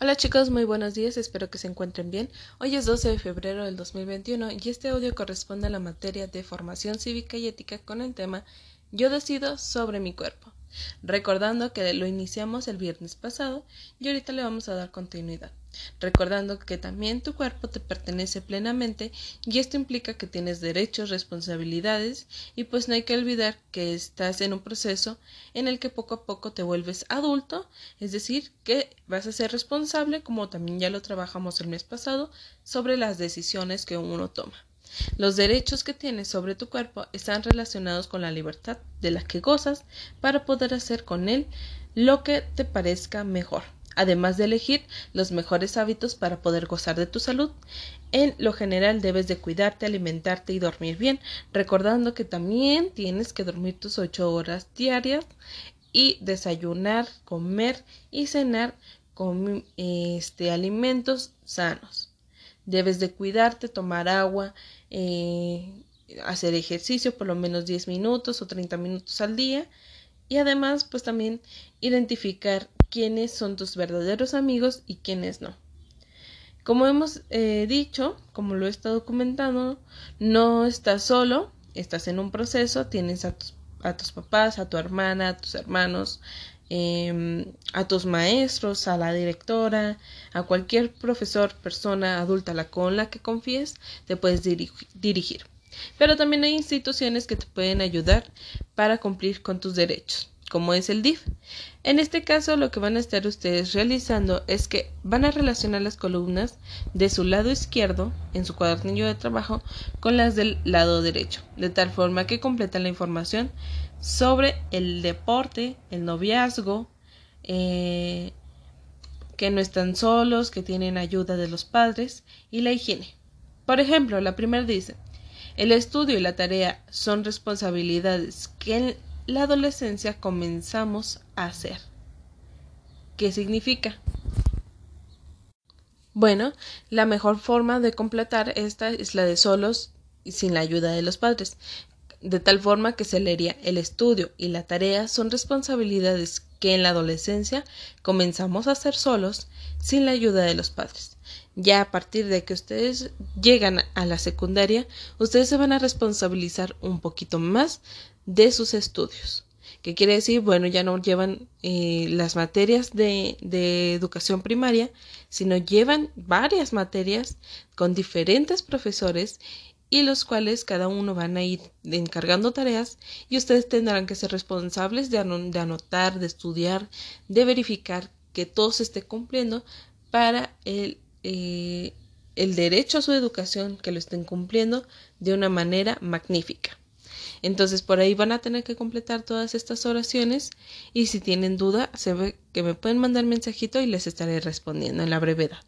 Hola chicos, muy buenos días, espero que se encuentren bien. Hoy es 12 de febrero del 2021 y este audio corresponde a la materia de formación cívica y ética con el tema Yo decido sobre mi cuerpo. Recordando que lo iniciamos el viernes pasado y ahorita le vamos a dar continuidad recordando que también tu cuerpo te pertenece plenamente y esto implica que tienes derechos, responsabilidades y pues no hay que olvidar que estás en un proceso en el que poco a poco te vuelves adulto, es decir, que vas a ser responsable, como también ya lo trabajamos el mes pasado, sobre las decisiones que uno toma. Los derechos que tienes sobre tu cuerpo están relacionados con la libertad de la que gozas para poder hacer con él lo que te parezca mejor además de elegir los mejores hábitos para poder gozar de tu salud. En lo general debes de cuidarte, alimentarte y dormir bien, recordando que también tienes que dormir tus ocho horas diarias y desayunar, comer y cenar con este, alimentos sanos. Debes de cuidarte, tomar agua, eh, hacer ejercicio por lo menos 10 minutos o 30 minutos al día y además pues también identificar quiénes son tus verdaderos amigos y quiénes no. Como hemos eh, dicho, como lo he estado comentando, no estás solo, estás en un proceso, tienes a tus, a tus papás, a tu hermana, a tus hermanos, em, a tus maestros, a la directora, a cualquier profesor, persona adulta con la que confíes, te puedes dirigir. Pero también hay instituciones que te pueden ayudar para cumplir con tus derechos como es el DIF. En este caso lo que van a estar ustedes realizando es que van a relacionar las columnas de su lado izquierdo en su cuadernillo de trabajo con las del lado derecho, de tal forma que completan la información sobre el deporte, el noviazgo, eh, que no están solos, que tienen ayuda de los padres y la higiene. Por ejemplo, la primera dice, el estudio y la tarea son responsabilidades que la adolescencia comenzamos a hacer. ¿Qué significa? Bueno, la mejor forma de completar esta es la de solos y sin la ayuda de los padres, de tal forma que se leería el estudio y la tarea son responsabilidades que en la adolescencia comenzamos a hacer solos sin la ayuda de los padres. Ya a partir de que ustedes llegan a la secundaria, ustedes se van a responsabilizar un poquito más de sus estudios. ¿Qué quiere decir? Bueno, ya no llevan eh, las materias de, de educación primaria, sino llevan varias materias con diferentes profesores y los cuales cada uno van a ir encargando tareas y ustedes tendrán que ser responsables de, anotar, de estudiar, de verificar que todo se esté cumpliendo para el, eh, el derecho a su educación, que lo estén cumpliendo de una manera magnífica. Entonces por ahí van a tener que completar todas estas oraciones y si tienen duda, se ve que me pueden mandar mensajito y les estaré respondiendo en la brevedad.